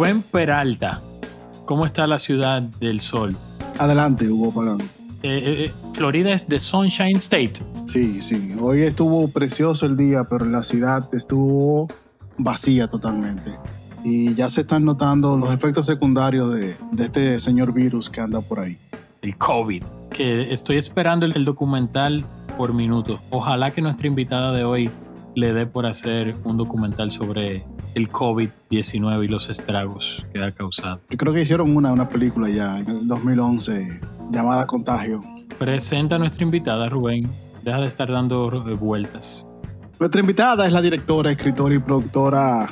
Rubén Peralta, ¿cómo está la ciudad del sol? Adelante, Hugo Pagano. Eh, eh, eh, Florida es de Sunshine State. Sí, sí. Hoy estuvo precioso el día, pero la ciudad estuvo vacía totalmente. Y ya se están notando los efectos secundarios de, de este señor virus que anda por ahí. El COVID. Que estoy esperando el, el documental por minuto. Ojalá que nuestra invitada de hoy le dé por hacer un documental sobre el COVID-19 y los estragos que ha causado. Yo creo que hicieron una, una película ya en el 2011 llamada Contagio. Presenta a nuestra invitada, Rubén. Deja de estar dando eh, vueltas. Nuestra invitada es la directora, escritora y productora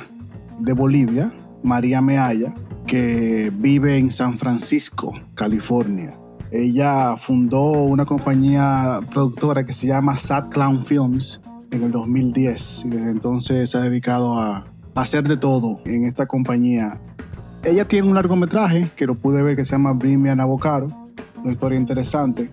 de Bolivia, María Meaya, que vive en San Francisco, California. Ella fundó una compañía productora que se llama Sad Clown Films en el 2010 y desde entonces se ha dedicado a hacer de todo en esta compañía. Ella tiene un largometraje que lo pude ver que se llama Bring Me an Avocado, una historia interesante,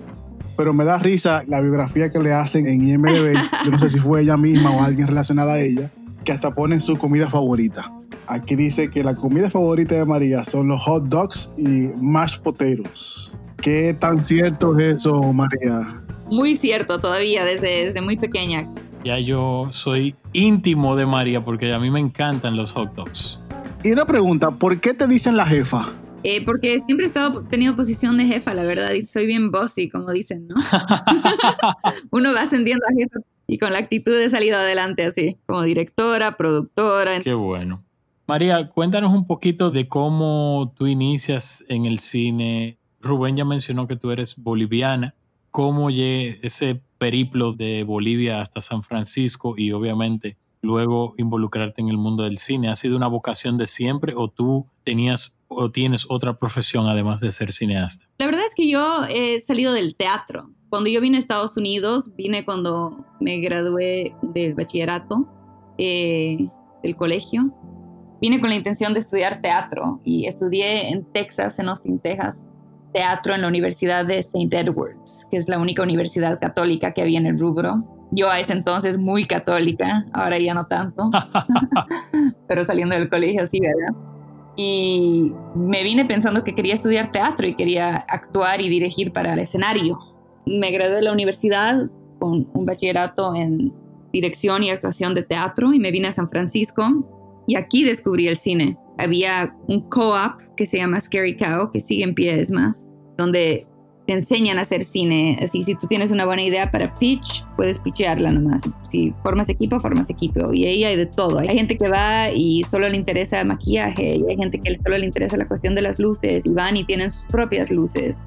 pero me da risa la biografía que le hacen en IMDb, yo no sé si fue ella misma o alguien relacionada a ella, que hasta ponen su comida favorita. Aquí dice que la comida favorita de María son los hot dogs y mashed potatoes. ¿Qué tan cierto es eso, María? Muy cierto todavía, desde, desde muy pequeña. Ya yo soy íntimo de María porque a mí me encantan los hot dogs. Y una pregunta, ¿por qué te dicen la jefa? Eh, porque siempre he estado teniendo posición de jefa, la verdad, y soy bien bossy, como dicen, ¿no? Uno va ascendiendo a jefa y con la actitud de salido adelante así, como directora, productora. Qué bueno. María, cuéntanos un poquito de cómo tú inicias en el cine. Rubén ya mencionó que tú eres boliviana. ¿Cómo ese periplo de Bolivia hasta San Francisco y obviamente luego involucrarte en el mundo del cine? ¿Ha sido una vocación de siempre o tú tenías o tienes otra profesión además de ser cineasta? La verdad es que yo he salido del teatro. Cuando yo vine a Estados Unidos, vine cuando me gradué del bachillerato, eh, del colegio. Vine con la intención de estudiar teatro y estudié en Texas, en Austin, Texas, teatro en la Universidad de St. Edwards, que es la única universidad católica que había en el rubro. Yo a ese entonces muy católica, ahora ya no tanto, pero saliendo del colegio sí, ¿verdad? Y me vine pensando que quería estudiar teatro y quería actuar y dirigir para el escenario. Me gradué de la universidad con un bachillerato en dirección y actuación de teatro y me vine a San Francisco y aquí descubrí el cine. Había un co-op que se llama Scary Cow, que sigue en pie, es más, donde te enseñan a hacer cine. Así, si tú tienes una buena idea para pitch, puedes pitchearla nomás. Si formas equipo, formas equipo. Y ahí hay de todo. Hay gente que va y solo le interesa maquillaje, y hay gente que solo le interesa la cuestión de las luces, y van y tienen sus propias luces.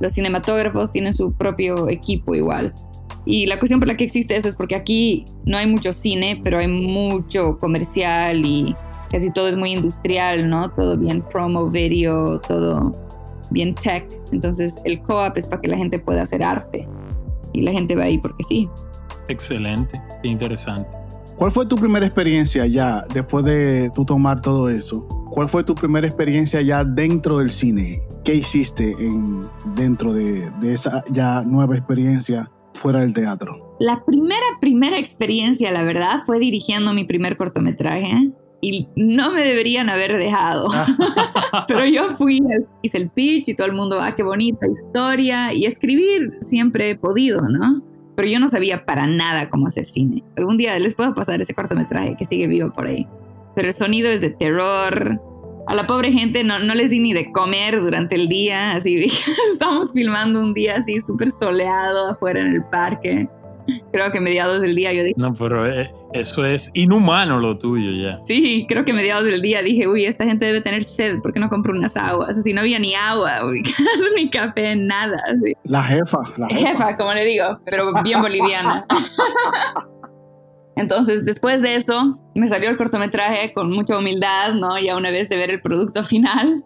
Los cinematógrafos tienen su propio equipo igual. Y la cuestión por la que existe eso es porque aquí no hay mucho cine, pero hay mucho comercial y casi todo es muy industrial, ¿no? Todo bien promo, video, todo bien tech. Entonces el co-op es para que la gente pueda hacer arte y la gente va ahí porque sí. Excelente, qué interesante. ¿Cuál fue tu primera experiencia ya después de tú tomar todo eso? ¿Cuál fue tu primera experiencia ya dentro del cine? ¿Qué hiciste en, dentro de, de esa ya nueva experiencia fuera del teatro? La primera, primera experiencia, la verdad, fue dirigiendo mi primer cortometraje y no me deberían haber dejado. Pero yo fui, hice el pitch y todo el mundo, ah, qué bonita historia. Y escribir siempre he podido, ¿no? Pero yo no sabía para nada cómo hacer cine. Algún día les puedo pasar ese cortometraje que sigue vivo por ahí. Pero el sonido es de terror. A la pobre gente no, no les di ni de comer durante el día. Así, estamos filmando un día así súper soleado afuera en el parque creo que mediados del día yo dije... No, pero eh, eso es inhumano lo tuyo ya. Sí, creo que mediados del día dije, uy, esta gente debe tener sed, ¿por qué no compro unas aguas? Así no había ni agua, ni café, nada. Así. La jefa, la jefa. jefa, como le digo, pero bien boliviana. Entonces, después de eso, me salió el cortometraje con mucha humildad, ¿no? Ya una vez de ver el producto final.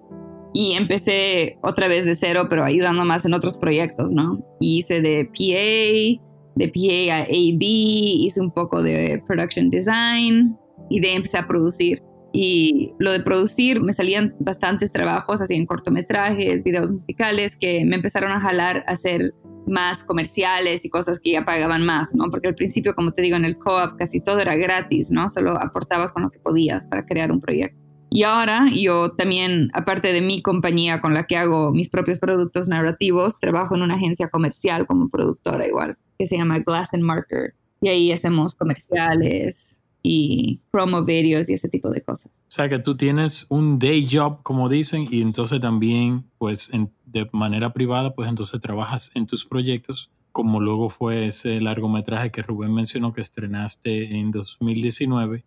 Y empecé otra vez de cero, pero ayudando más en otros proyectos, ¿no? hice de PA, de PA a AD, hice un poco de production design y de empecé a producir. Y lo de producir, me salían bastantes trabajos, así en cortometrajes, videos musicales, que me empezaron a jalar a hacer más comerciales y cosas que ya pagaban más, ¿no? Porque al principio, como te digo, en el co-op casi todo era gratis, ¿no? Solo aportabas con lo que podías para crear un proyecto. Y ahora yo también, aparte de mi compañía con la que hago mis propios productos narrativos, trabajo en una agencia comercial como productora igual, que se llama Glass and Marker. Y ahí hacemos comerciales, y promo videos y ese tipo de cosas. O sea que tú tienes un day job, como dicen, y entonces también, pues, de manera privada, pues entonces trabajas en tus proyectos, como luego fue ese largometraje que Rubén mencionó que estrenaste en 2019.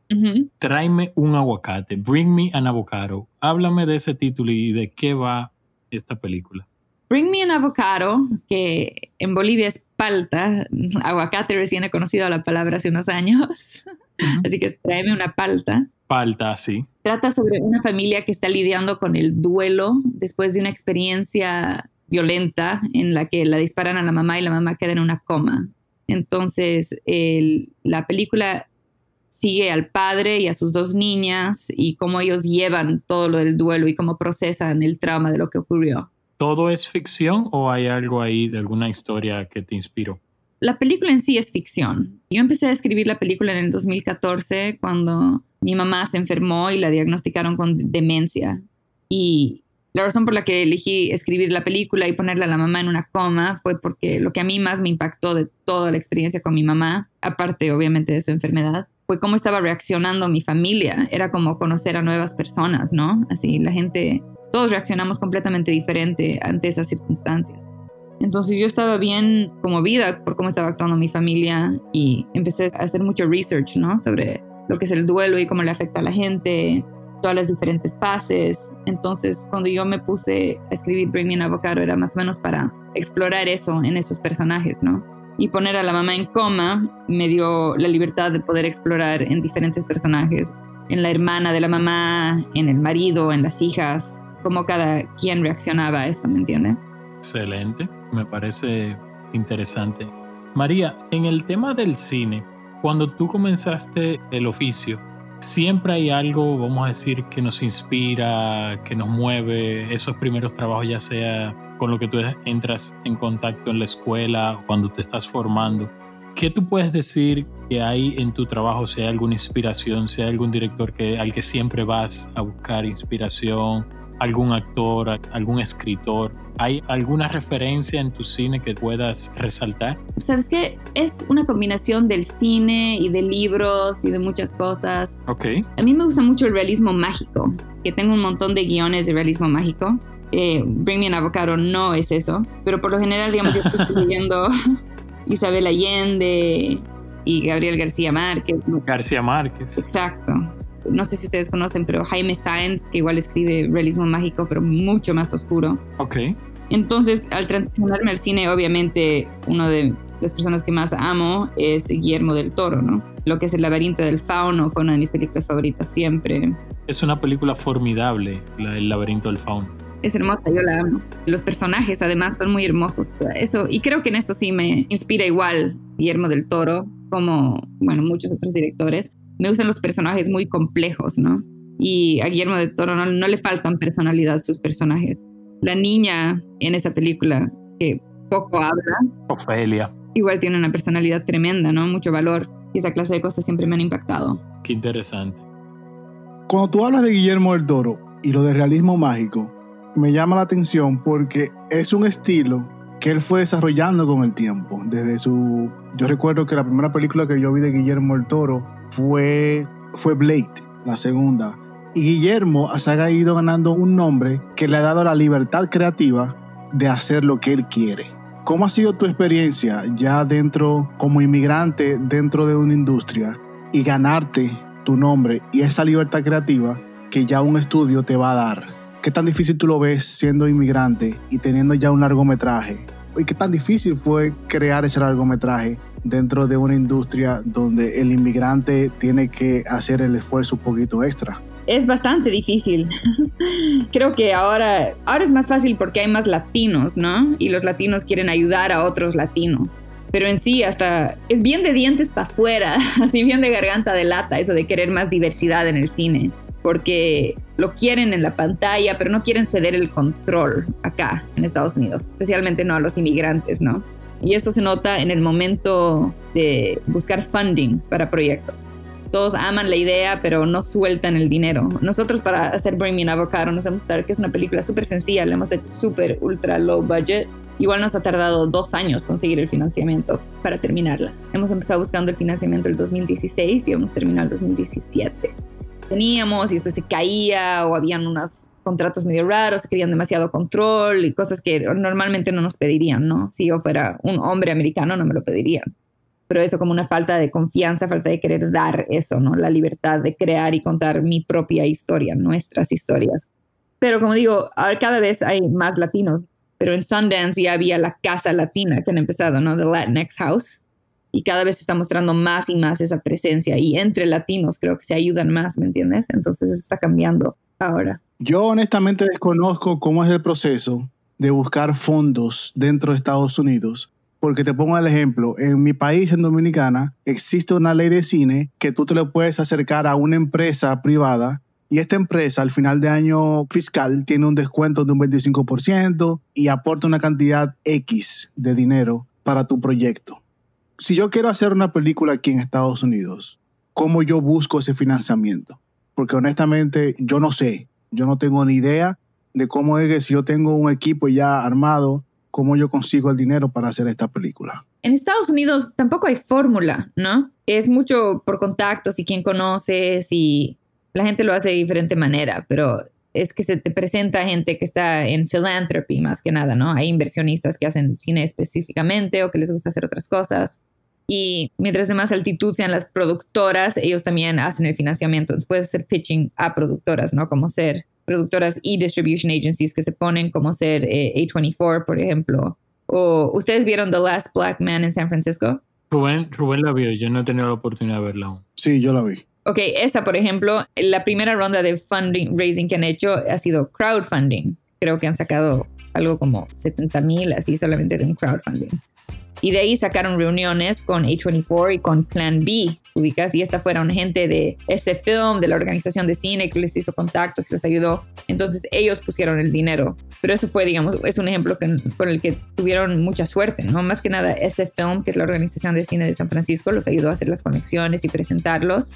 Tráeme un aguacate, Bring Me an Avocado. Háblame de ese título y de qué va esta película. Bring Me an Avocado, que en Bolivia es palta, aguacate recién he conocido la palabra hace unos años. Así que tráeme una palta. Palta, sí. Trata sobre una familia que está lidiando con el duelo después de una experiencia violenta en la que la disparan a la mamá y la mamá queda en una coma. Entonces, la película sigue al padre y a sus dos niñas y cómo ellos llevan todo lo del duelo y cómo procesan el trauma de lo que ocurrió. ¿Todo es ficción o hay algo ahí de alguna historia que te inspiró? La película en sí es ficción. Yo empecé a escribir la película en el 2014 cuando mi mamá se enfermó y la diagnosticaron con demencia. Y la razón por la que elegí escribir la película y ponerla a la mamá en una coma fue porque lo que a mí más me impactó de toda la experiencia con mi mamá, aparte obviamente de su enfermedad, fue cómo estaba reaccionando mi familia. Era como conocer a nuevas personas, ¿no? Así la gente, todos reaccionamos completamente diferente ante esas circunstancias. Entonces yo estaba bien conmovida por cómo estaba actuando mi familia y empecé a hacer mucho research, ¿no? Sobre lo que es el duelo y cómo le afecta a la gente, todas las diferentes fases. Entonces cuando yo me puse a escribir Bring Me an Avocado era más o menos para explorar eso en esos personajes, ¿no? Y poner a la mamá en coma me dio la libertad de poder explorar en diferentes personajes, en la hermana de la mamá, en el marido, en las hijas, cómo cada quien reaccionaba a eso, ¿me entiende? Excelente me parece interesante. María, en el tema del cine, cuando tú comenzaste el oficio, siempre hay algo, vamos a decir, que nos inspira, que nos mueve, esos primeros trabajos, ya sea con lo que tú entras en contacto en la escuela, cuando te estás formando. ¿Qué tú puedes decir que hay en tu trabajo, si hay alguna inspiración, si hay algún director que, al que siempre vas a buscar inspiración, algún actor, algún escritor? ¿Hay alguna referencia en tu cine que puedas resaltar? Sabes que es una combinación del cine y de libros y de muchas cosas. Ok. A mí me gusta mucho el realismo mágico, que tengo un montón de guiones de realismo mágico. Eh, Bring Me an Avocado no es eso, pero por lo general, digamos, yo estoy leyendo Isabel Allende y Gabriel García Márquez. García Márquez. Exacto no sé si ustedes conocen, pero Jaime Sáenz, que igual escribe realismo mágico, pero mucho más oscuro. Ok. Entonces, al transicionarme al cine, obviamente, una de las personas que más amo es Guillermo del Toro, ¿no? Lo que es El laberinto del fauno fue una de mis películas favoritas siempre. Es una película formidable, El laberinto del fauno. Es hermosa, yo la amo. Los personajes, además, son muy hermosos. Eso, y creo que en eso sí me inspira igual Guillermo del Toro, como, bueno, muchos otros directores. Me gustan los personajes muy complejos, ¿no? Y a Guillermo del Toro no, no le faltan personalidad sus personajes la niña en esa película, que poco habla. Ofelia. Igual tiene una personalidad tremenda, ¿no? Mucho valor. Y esa clase de cosas siempre me han impactado. Qué interesante. Cuando tú hablas de Guillermo del Toro y lo de realismo mágico, me llama la atención porque es un estilo que él fue desarrollando con el tiempo. Desde su. Yo recuerdo que la primera película que yo vi de Guillermo del Toro fue, fue Blade, la segunda. Y Guillermo se ha ido ganando un nombre que le ha dado la libertad creativa de hacer lo que él quiere. ¿Cómo ha sido tu experiencia ya dentro, como inmigrante, dentro de una industria y ganarte tu nombre y esa libertad creativa que ya un estudio te va a dar? ¿Qué tan difícil tú lo ves siendo inmigrante y teniendo ya un largometraje? ¿Y qué tan difícil fue crear ese largometraje dentro de una industria donde el inmigrante tiene que hacer el esfuerzo un poquito extra? es bastante difícil. Creo que ahora, ahora es más fácil porque hay más latinos, ¿no? Y los latinos quieren ayudar a otros latinos. Pero en sí, hasta es bien de dientes para afuera, así bien de garganta de lata, eso de querer más diversidad en el cine. Porque lo quieren en la pantalla, pero no quieren ceder el control acá en Estados Unidos, especialmente no a los inmigrantes, ¿no? Y esto se nota en el momento de buscar funding para proyectos Todos aman la idea, pero no sueltan el dinero. Nosotros para hacer Bring Me an Avocado nos hemos dado que es una película súper sencilla, la hemos hecho súper ultra low budget. Igual nos ha tardado dos años conseguir el financiamiento para terminarla. Hemos empezado buscando el financiamiento el 2016 y hemos terminado el 2017. Teníamos y después se caía o habían unos contratos medio raros, querían demasiado control y cosas que normalmente no nos pedirían, ¿no? Si yo fuera un hombre americano no me lo pedirían pero eso como una falta de confianza, falta de querer dar eso, ¿no? La libertad de crear y contar mi propia historia, nuestras historias. Pero como digo, cada vez hay más latinos, pero en Sundance ya había la casa latina que han empezado, ¿no? The Latinx House. Y cada vez se está mostrando más y más esa presencia. Y entre latinos creo que se ayudan más, ¿me entiendes? Entonces eso está cambiando ahora. Yo honestamente desconozco cómo es el proceso de buscar fondos dentro de Estados Unidos porque te pongo el ejemplo, en mi país, en Dominicana, existe una ley de cine que tú te le puedes acercar a una empresa privada y esta empresa al final de año fiscal tiene un descuento de un 25% y aporta una cantidad X de dinero para tu proyecto. Si yo quiero hacer una película aquí en Estados Unidos, ¿cómo yo busco ese financiamiento? Porque honestamente yo no sé, yo no tengo ni idea de cómo es que si yo tengo un equipo ya armado cómo yo consigo el dinero para hacer esta película. En Estados Unidos tampoco hay fórmula, ¿no? Es mucho por contactos y quién conoces y la gente lo hace de diferente manera, pero es que se te presenta gente que está en philanthropy más que nada, ¿no? Hay inversionistas que hacen cine específicamente o que les gusta hacer otras cosas. Y mientras de más altitud sean las productoras, ellos también hacen el financiamiento. Entonces puedes hacer pitching a productoras, ¿no? Como ser productoras y distribution agencies que se ponen como ser eh, A24, por ejemplo. O, ¿Ustedes vieron The Last Black Man en San Francisco? Rubén, Rubén la vio, yo no he tenido la oportunidad de verla aún. Sí, yo la vi. Ok, esa, por ejemplo, la primera ronda de funding raising que han hecho ha sido crowdfunding. Creo que han sacado algo como 70 mil, así solamente de un crowdfunding. Y de ahí sacaron reuniones con A24 y con Plan B, ubicas, y esta fuera una gente de ese film, de la organización de cine que les hizo contactos y les ayudó. Entonces ellos pusieron el dinero. Pero eso fue, digamos, es un ejemplo con el que tuvieron mucha suerte, ¿no? Más que nada ese film, que es la organización de cine de San Francisco, los ayudó a hacer las conexiones y presentarlos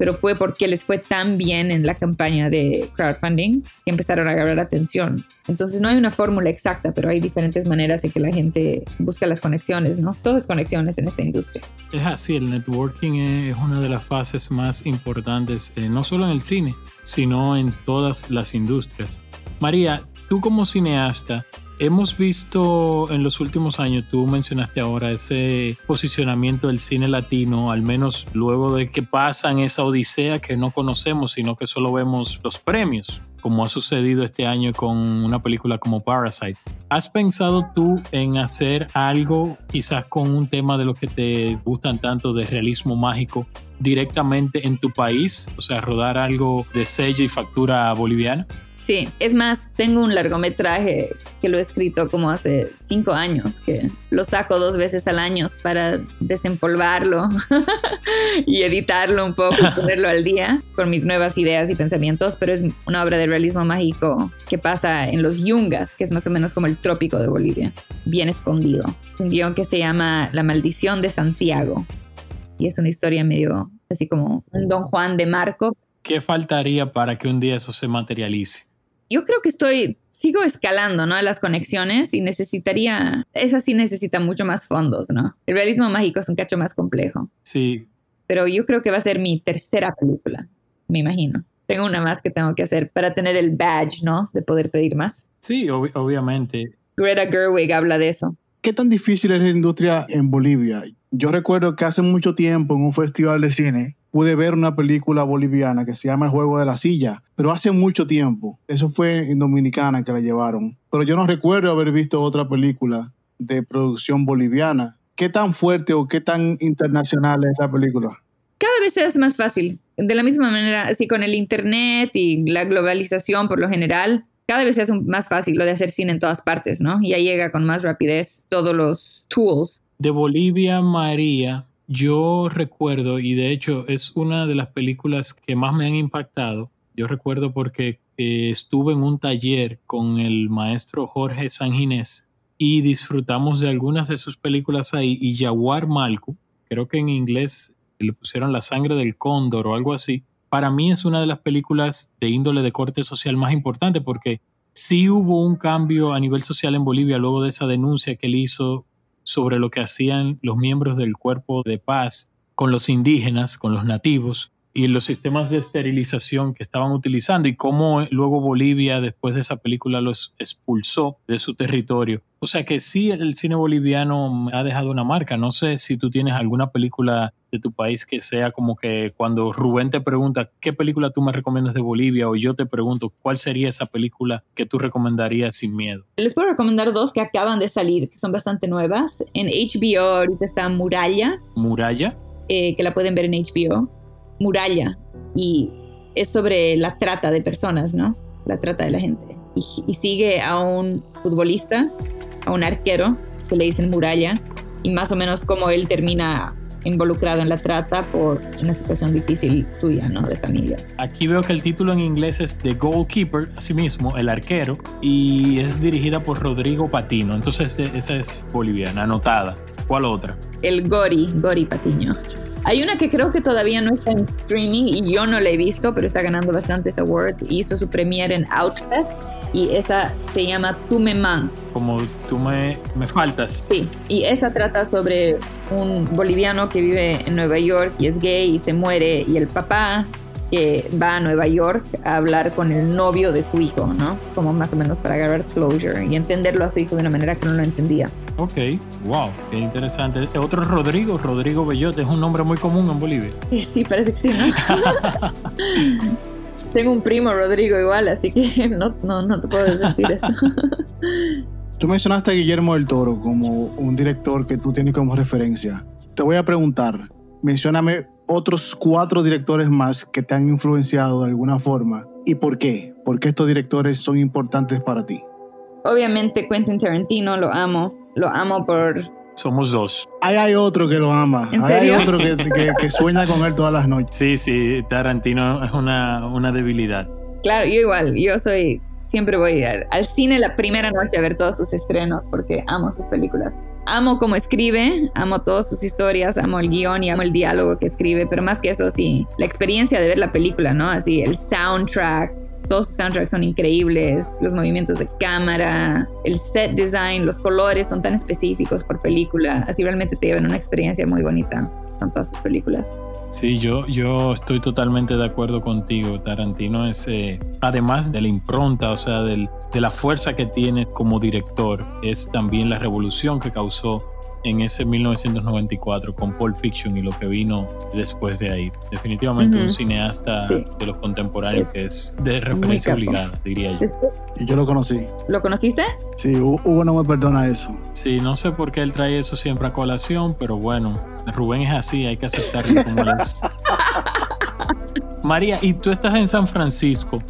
pero fue porque les fue tan bien en la campaña de crowdfunding que empezaron a agarrar atención. Entonces no hay una fórmula exacta, pero hay diferentes maneras en que la gente busca las conexiones, ¿no? Todas conexiones en esta industria. Es así, el networking es una de las fases más importantes, eh, no solo en el cine, sino en todas las industrias. María, tú como cineasta, Hemos visto en los últimos años, tú mencionaste ahora ese posicionamiento del cine latino, al menos luego de que pasan esa odisea que no conocemos, sino que solo vemos los premios, como ha sucedido este año con una película como Parasite. ¿Has pensado tú en hacer algo quizás con un tema de lo que te gustan tanto de realismo mágico directamente en tu país? O sea, rodar algo de sello y factura boliviana. Sí, es más, tengo un largometraje que lo he escrito como hace cinco años, que lo saco dos veces al año para desempolvarlo y editarlo un poco, ponerlo al día con mis nuevas ideas y pensamientos, pero es una obra de realismo mágico que pasa en los Yungas, que es más o menos como el trópico de Bolivia, bien escondido. Un guion que se llama La maldición de Santiago y es una historia medio así como un Don Juan de Marco. ¿Qué faltaría para que un día eso se materialice? Yo creo que estoy, sigo escalando, ¿no? Las conexiones y necesitaría, esa sí necesita mucho más fondos, ¿no? El realismo mágico es un cacho más complejo. Sí. Pero yo creo que va a ser mi tercera película, me imagino. Tengo una más que tengo que hacer para tener el badge, ¿no? De poder pedir más. Sí, obviamente. Greta Gerwig habla de eso. ¿Qué tan difícil es la industria en Bolivia? Yo recuerdo que hace mucho tiempo en un festival de cine pude ver una película boliviana que se llama El Juego de la Silla, pero hace mucho tiempo. Eso fue en Dominicana que la llevaron. Pero yo no recuerdo haber visto otra película de producción boliviana. ¿Qué tan fuerte o qué tan internacional es la película? Cada vez es más fácil. De la misma manera, así con el Internet y la globalización por lo general, cada vez es más fácil lo de hacer cine en todas partes, ¿no? Ya llega con más rapidez todos los tools. De Bolivia, María, yo recuerdo, y de hecho es una de las películas que más me han impactado, yo recuerdo porque eh, estuve en un taller con el maestro Jorge Sanginés y disfrutamos de algunas de sus películas ahí, y Jaguar Malku, creo que en inglés le pusieron La sangre del cóndor o algo así, para mí es una de las películas de índole de corte social más importante porque sí hubo un cambio a nivel social en Bolivia luego de esa denuncia que él hizo sobre lo que hacían los miembros del cuerpo de paz con los indígenas, con los nativos, y los sistemas de esterilización que estaban utilizando y cómo luego Bolivia después de esa película los expulsó de su territorio. O sea que sí, el cine boliviano ha dejado una marca. No sé si tú tienes alguna película de tu país que sea como que cuando Rubén te pregunta qué película tú me recomiendas de Bolivia o yo te pregunto cuál sería esa película que tú recomendarías sin miedo. Les puedo recomendar dos que acaban de salir, que son bastante nuevas. En HBO ahorita está Muralla. Muralla. Eh, que la pueden ver en HBO muralla y es sobre la trata de personas, ¿no? La trata de la gente. Y, sigue a un futbolista, a un arquero, que le dicen muralla, y más o menos cómo él termina involucrado en la trata por una situación difícil suya, ¿no? De familia. Aquí veo que el título en inglés es The Goalkeeper, asimismo, el arquero, y es dirigida por Rodrigo Patino. Entonces, esa es boliviana, anotada. ¿Cuál otra? El Gori, Gori Patiño. Hay una que creo que todavía no está en streaming y yo no la he visto, pero está ganando bastantes awards. Hizo su premiere en Outfest y esa se llama Tú me man. Como tú me, me faltas. Sí, y esa trata sobre un boliviano que vive en Nueva York y es gay y se muere y el papá que va a Nueva York a hablar con el novio de su hijo, ¿no? Como más o menos para agarrar closure y entenderlo a su hijo de una manera que no lo entendía. Ok, wow, qué interesante. Otro Rodrigo, Rodrigo Bellote, es un nombre muy común en Bolivia. Sí, parece que sí, ¿no? Tengo un primo Rodrigo igual, así que no, no, no te puedo decir eso. Tú mencionaste a Guillermo del Toro como un director que tú tienes como referencia. Te voy a preguntar, mencióname otros cuatro directores más que te han influenciado de alguna forma y por qué. ¿Por qué estos directores son importantes para ti? Obviamente Quentin Tarantino lo amo, lo amo por... Somos dos. Ahí hay otro que lo ama. hay otro que, sueña con él todas las noches. Sí, sí, Tarantino es una, una debilidad. Claro, yo igual, yo soy siempre voy al, al, cine la primera noche a ver todos sus estrenos porque amo sus películas amo cómo escribe, amo todas sus historias, amo el guion y amo el diálogo que escribe, pero más que eso, sí, la experiencia de ver la película, ¿no? Así, el soundtrack, todos sus soundtracks son increíbles, los movimientos de cámara, el set design, los colores son tan específicos por película, así realmente te llevan una experiencia muy bonita con todas sus películas. Sí, yo, yo estoy totalmente de acuerdo contigo. Tarantino es, eh, además de la impronta, o sea, del, de la fuerza que tiene como director, es también la revolución que causó en ese 1994 con Pulp Fiction y lo que vino después de ahí. Definitivamente un cineasta de los contemporáneos que es de referencia obligada, diría yo. Y yo lo conocí. ¿Lo conociste? Sí, Hugo no me perdona eso. Sí, no sé por qué él trae eso siempre a colación, pero bueno, Rubén es así, hay que aceptarlo como es. María, y tú estás en San Francisco.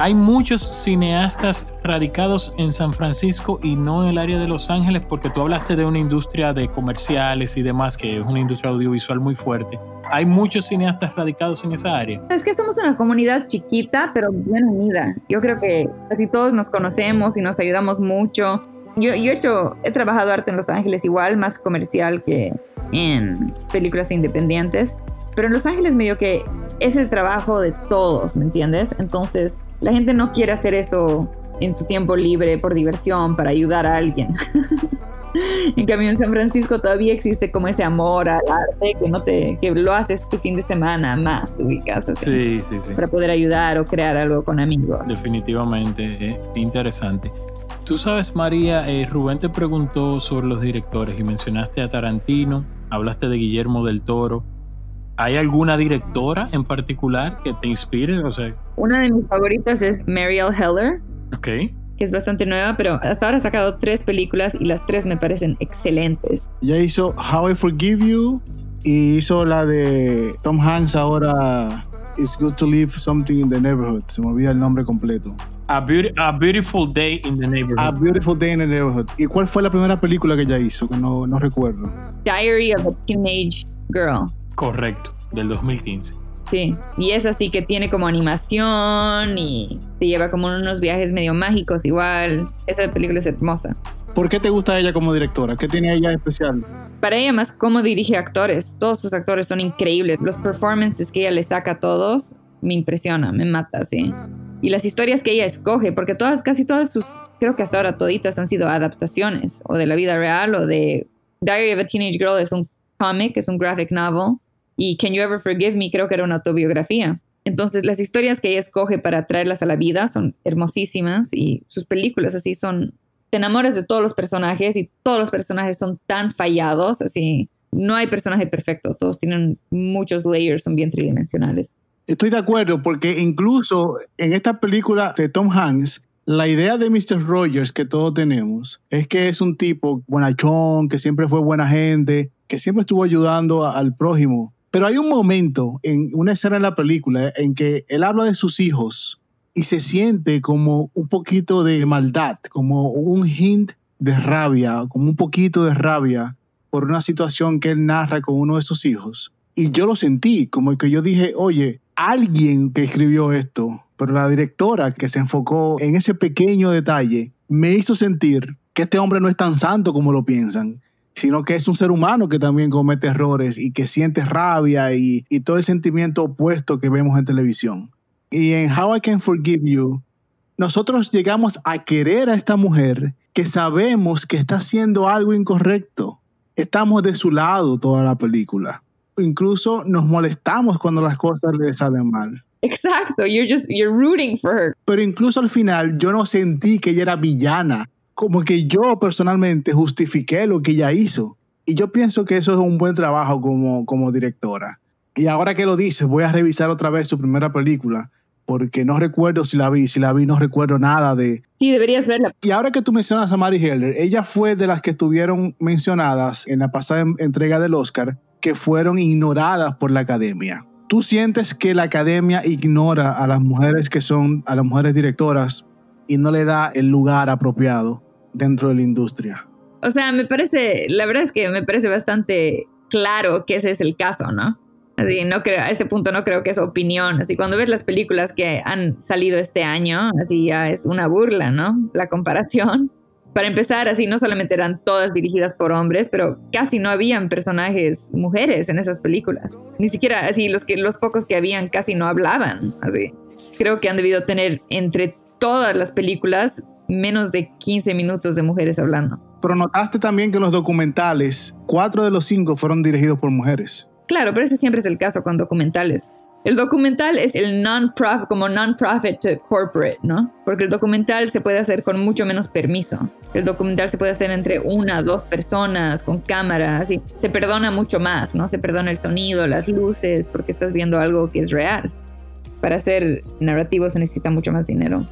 Hay muchos cineastas radicados en San Francisco y no en el área de Los Ángeles, porque tú hablaste de una industria de comerciales y demás, que es una industria audiovisual muy fuerte. Hay muchos cineastas radicados en esa área. Es que somos una comunidad chiquita, pero bien unida. Yo creo que casi todos nos conocemos y nos ayudamos mucho. Yo, yo he, hecho, he trabajado arte en Los Ángeles igual, más comercial que en películas independientes. Pero en Los Ángeles medio que es el trabajo de todos, ¿me entiendes? Entonces, la gente no quiere hacer eso en su tiempo libre por diversión, para ayudar a alguien. en cambio, en San Francisco todavía existe como ese amor al arte que no te, que lo haces tu fin de semana más, ubicas así. Sí, sí, sí. Para poder ayudar o crear algo con amigos. Definitivamente, eh, interesante. Tú sabes, María, eh, Rubén te preguntó sobre los directores y mencionaste a Tarantino, hablaste de Guillermo del Toro. ¿Hay alguna directora en particular que te inspire? O sea, una de mis favoritas es Marielle Heller. Ok. Que es bastante nueva, pero hasta ahora ha sacado tres películas y las tres me parecen excelentes. Ya hizo How I Forgive You y hizo la de Tom Hanks ahora It's Good to Leave Something in the Neighborhood. Se me olvida el nombre completo. A, Beautiful Day in the Neighborhood. A Beautiful Day in the Neighborhood. ¿Y cuál fue la primera película que ella hizo? Que no, no recuerdo. Diary of a Teenage Girl. Correcto, del 2015. Sí, y es así que tiene como animación y te lleva como unos viajes medio mágicos igual. Esa película es hermosa. ¿Por qué te gusta ella como directora? ¿Qué tiene ella de especial? Para ella más cómo dirige actores. Todos sus actores son increíbles. Los performances que ella le saca a todos me impresiona, me mata, sí. Y las historias que ella escoge, porque todas, casi todas sus, creo que hasta ahora toditas han sido adaptaciones, o de la vida real, o de Diary of a Teenage Girl es un cómic, es un graphic novel, y Can You Ever Forgive Me creo que era una autobiografía. Entonces, las historias que ella escoge para traerlas a la vida son hermosísimas y sus películas así son, te enamoras de todos los personajes y todos los personajes son tan fallados, así, no hay personaje perfecto, todos tienen muchos layers, son bien tridimensionales. Estoy de acuerdo porque incluso en esta película de Tom Hanks, la idea de Mr. Rogers que todos tenemos es que es un tipo buenachón, que siempre fue buena gente, que siempre estuvo ayudando al prójimo, pero hay un momento en una escena en la película en que él habla de sus hijos y se siente como un poquito de maldad, como un hint de rabia, como un poquito de rabia por una situación que él narra con uno de sus hijos. Y yo lo sentí, como que yo dije, oye, alguien que escribió esto, pero la directora que se enfocó en ese pequeño detalle, me hizo sentir que este hombre no es tan santo como lo piensan sino que es un ser humano que también comete errores y que siente rabia y, todo el sentimiento opuesto que vemos en televisión. Y en How I Can Forgive You, nosotros llegamos a querer a esta mujer que sabemos que está haciendo algo incorrecto. Estamos de su lado toda la película. Incluso nos molestamos cuando las cosas le salen mal. Exacto, you're just you're rooting for her. Pero incluso al final yo no sentí que ella era villana como que yo personalmente justifiqué lo que ella hizo. Y yo pienso que eso es un buen trabajo como, como directora. Y ahora que lo dices, voy a revisar otra vez su primera película, porque no recuerdo si la vi. Si la vi, no recuerdo nada de... Sí, deberías verla. Y ahora que tú mencionas a Mary Heller, ella fue de las que estuvieron mencionadas en la pasada entrega del Oscar, que fueron ignoradas por la academia. ¿Tú sientes que la academia ignora a las mujeres que son, a las mujeres directoras y no le da el lugar apropiado? Dentro de la industria. O sea, me parece, la verdad es que me parece bastante claro que ese es el caso, ¿no? Así, no creo, a este punto no creo que es opinión. Así, cuando ves las películas que han salido este año, así ya es una burla, ¿no? La comparación. Para empezar, así no solamente eran todas dirigidas por hombres, pero casi no habían personajes mujeres en esas películas. Ni siquiera así los que los pocos que habían casi no hablaban. Así, creo que han debido tener entre todas las películas menos de 15 minutos de mujeres hablando. Pero notaste también que los documentales, cuatro de los cinco fueron dirigidos por mujeres. Claro, pero ese siempre es el caso con documentales. El documental es el non-profit, como non-profit to corporate, ¿no? Porque el documental se puede hacer con mucho menos permiso. El documental se puede hacer entre una, dos personas, con cámaras, y se perdona mucho más, ¿no? Se perdona el sonido, las luces, porque estás viendo algo que es real. Para hacer narrativo se necesita mucho más dinero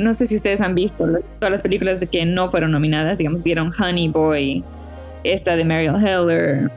no sé si ustedes han visto todas las películas de que no fueron nominadas, digamos, vieron Honey Boy, esta de Mariel Heller.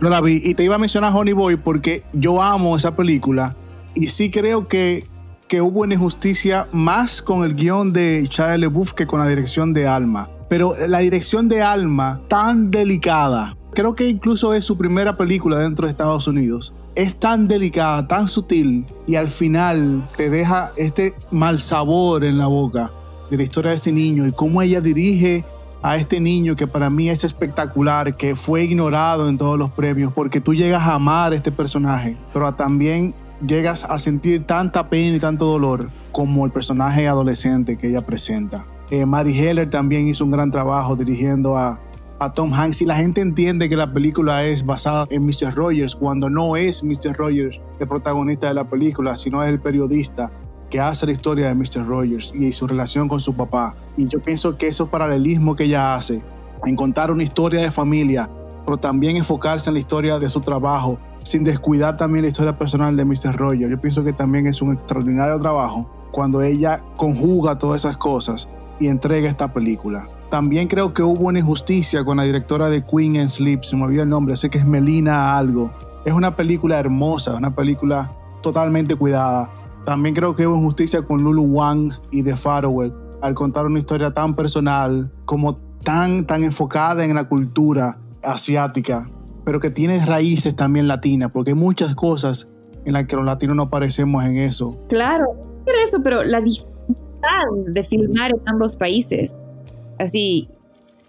No la vi y te iba a mencionar Honey Boy porque yo amo esa película y sí creo que, que hubo una injusticia más con el guion de Shia LeBouf que con la dirección de Alma. Pero la dirección de Alma, tan delicada, creo que incluso es su primera película dentro de Estados Unidos es tan delicada, tan sutil y al final te deja este mal sabor en la boca de la historia de este niño y cómo ella dirige a este niño que para mí es espectacular, que fue ignorado en todos los premios, porque tú llegas a amar este personaje, pero también llegas a sentir tanta pena y tanto dolor como el personaje adolescente que ella presenta. Eh, Mary Heller también hizo un gran trabajo dirigiendo a, a Tom Hanks y la gente entiende que la película es basada en Mr. Rogers cuando no es Mr. Rogers el protagonista de la película, sino es el periodista que hace la historia de Mr. Rogers y su relación con su papá. Y yo pienso que esos paralelismo que ella hace, en contar una historia de familia, pero también enfocarse en la historia de su trabajo, sin descuidar también la historia personal de Mr. Rogers, yo pienso que también es un extraordinario trabajo cuando ella conjuga todas esas cosas y entrega esta película. También creo que hubo una injusticia con la directora de Queen and Sleep, se me olvidó el nombre, sé que es Melina algo. Es una película hermosa, una película totalmente cuidada. También creo que hubo injusticia con Lulu Wang y The Farewell al contar una historia tan personal, como tan, tan enfocada en la cultura asiática, pero que tiene raíces también latinas, porque hay muchas cosas en las que los latinos no aparecemos en eso. Claro, pero eso, pero la dificultad de filmar en ambos países así,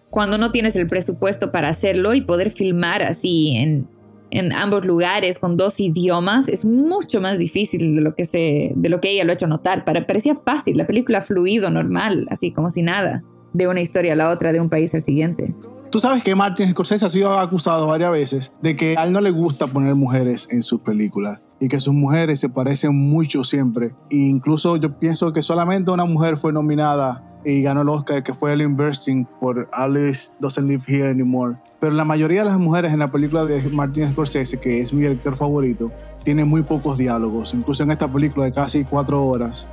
cuando no tienes el presupuesto para hacerlo y poder filmar así en, en ambos lugares con dos idiomas es mucho más difícil de lo que se de lo que ella lo ha hecho notar. Para, parecía fácil, la película fluido, normal, así como si nada, de una historia a la otra, de un país al siguiente. Tú sabes que Martin Scorsese ha sido acusado varias veces de que a él no le gusta poner mujeres en sus películas y que sus mujeres se parecen mucho siempre. E incluso yo pienso que solamente una mujer fue nominada y ganó el Oscar, que fue Ellen Burstyn por Alice Doesn't Live Here Anymore. Pero la mayoría de las mujeres en la película de Martin Scorsese, que es mi director favorito, tienen muy pocos diálogos. Incluso en esta película de casi cuatro horas,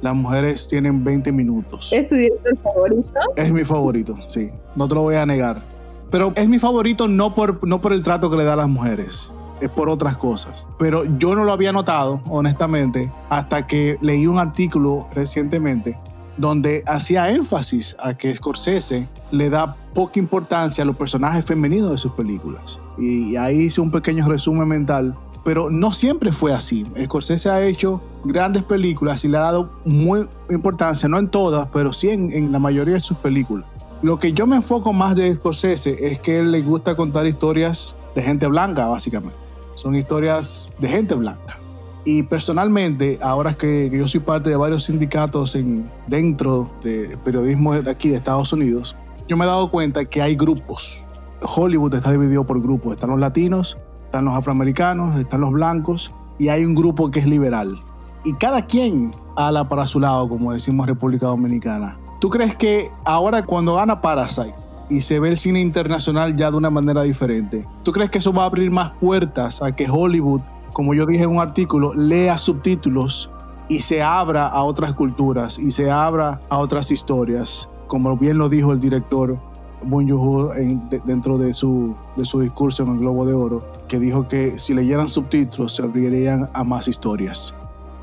las mujeres tienen 20 minutos. ¿Es tu director favorito? Es mi favorito, sí. No te lo voy a negar. Pero es mi favorito no por, no por el trato que le da a las mujeres, es por otras cosas. Pero yo no lo había notado, honestamente, hasta que leí un artículo recientemente donde hacía énfasis a que Scorsese le da poca importancia a los personajes femeninos de sus películas. Y ahí hice un pequeño resumen mental pero no siempre fue así. Scorsese ha hecho grandes películas y le ha dado muy importancia, no en todas, pero sí en, la mayoría de sus películas. Lo que yo me enfoco más de Scorsese es que él le gusta contar historias de gente blanca, básicamente. Son historias de gente blanca. Y personalmente, ahora que, yo soy parte de varios sindicatos en, dentro de periodismo de aquí de Estados Unidos, yo me he dado cuenta que hay grupos. Hollywood está dividido por grupos. Están los latinos, están los afroamericanos, están los blancos y hay un grupo que es liberal. Y cada quien ala para su lado, como decimos República Dominicana. ¿Tú crees que ahora cuando gana Parasite y se ve el cine internacional ya de una manera diferente, ¿tú crees que eso va a abrir más puertas a que Hollywood, como yo dije en un artículo, lea subtítulos y se abra a otras culturas y se abra a otras historias? Como bien lo dijo el director Bong joon dentro de su, de su discurso en el Globo de Oro, que dijo que si leyeran subtítulos se abrirían a más historias.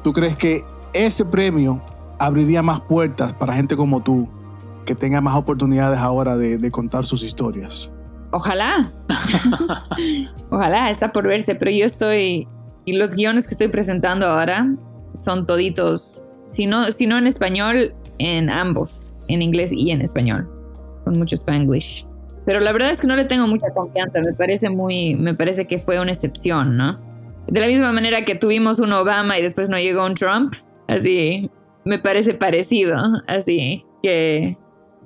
¿Tú crees que ese premio abriría más puertas para gente como tú, que tenga más oportunidades ahora de, de contar sus historias? Ojalá. Ojalá, está por verse, pero yo estoy... Y los guiones que estoy presentando ahora son toditos, si no, si no en español, en ambos, en inglés y en español con mucho spanglish. Pero la verdad es que no le tengo mucha confianza, me parece muy, me parece que fue una excepción, ¿no? De la misma manera que tuvimos un Obama y después no llegó un Trump, así, me parece parecido, así, que,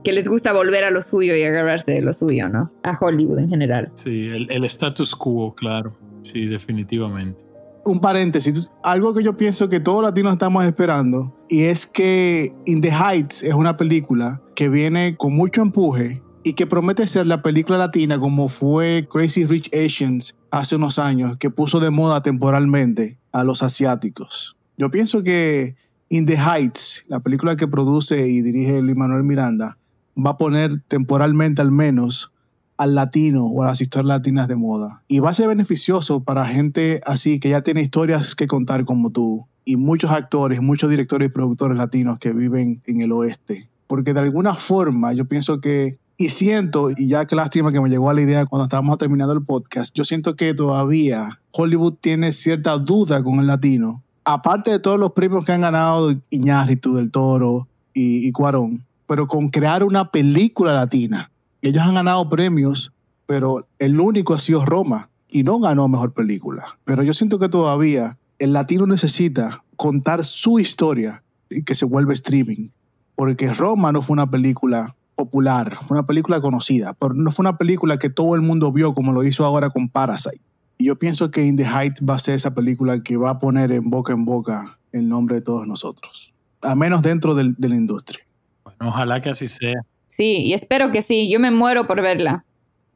que les gusta volver a lo suyo y agarrarse de lo suyo, ¿no? A Hollywood en general. Sí, el, el status quo, claro, sí, definitivamente un paréntesis, algo que yo pienso que todos latinos estamos esperando, y es que In the Heights es una película que viene con mucho empuje y que promete ser la película latina como fue Crazy Rich Asians hace unos años, que puso de moda temporalmente a los asiáticos. Yo pienso que In the Heights, la película que produce y dirige Lin Manuel Miranda, va a poner temporalmente al menos al latino o a las historias latinas de moda. Y va a ser beneficioso para gente así que ya tiene historias que contar como tú y muchos actores, muchos directores y productores latinos que viven en el oeste. Porque de alguna forma yo pienso que, y siento, y ya que lástima que me llegó a la idea cuando estábamos terminando el podcast, yo siento que todavía Hollywood tiene cierta duda con el latino. Aparte de todos los premios que han ganado Iñárritu, Del Toro y, y Cuarón, pero con crear una película latina ellos han ganado premios, pero el único ha sido Roma y no ganó mejor película. Pero yo siento que todavía el latino necesita contar su historia y que se vuelva streaming. Porque Roma no fue una película popular, fue una película conocida, pero no fue una película que todo el mundo vio como lo hizo ahora con Parasite. Y yo pienso que In the Height va a ser esa película que va a poner en boca en boca el nombre de todos nosotros, a menos dentro de la industria. Bueno, ojalá que así sea. Sí, y espero que sí. Yo me muero por verla.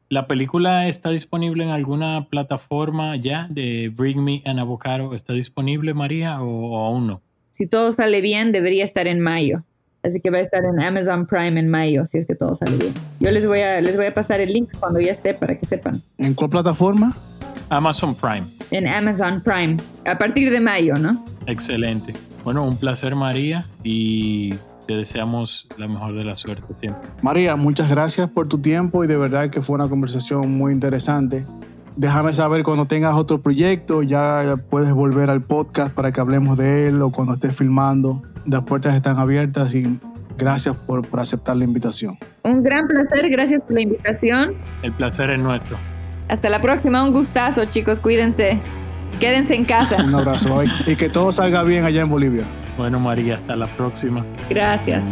¿La película está disponible en alguna plataforma ya de Bring Me an Avocado? ¿Está disponible, María, o, aún no? Si todo sale bien, debería estar en mayo. Así que va a estar en Amazon Prime en mayo, si es que todo sale bien. Yo les voy a, les voy a pasar el link cuando ya esté para que sepan. ¿En cuál plataforma? Amazon Prime. En Amazon Prime. A partir de mayo, ¿no? Excelente. Bueno, un placer, María. Y te deseamos la mejor de la suerte siempre. María, muchas gracias por tu tiempo y de verdad que fue una conversación muy interesante. Déjame saber cuando tengas otro proyecto, ya puedes volver al podcast para que hablemos de él o cuando estés filmando. Las puertas están abiertas y gracias por, por aceptar la invitación. Un gran placer, gracias por la invitación. El placer es nuestro. Hasta la próxima, un gustazo, chicos, cuídense. Quédense en casa. Un abrazo y que todo salga bien allá en Bolivia. Bueno, María, hasta la próxima. Gracias.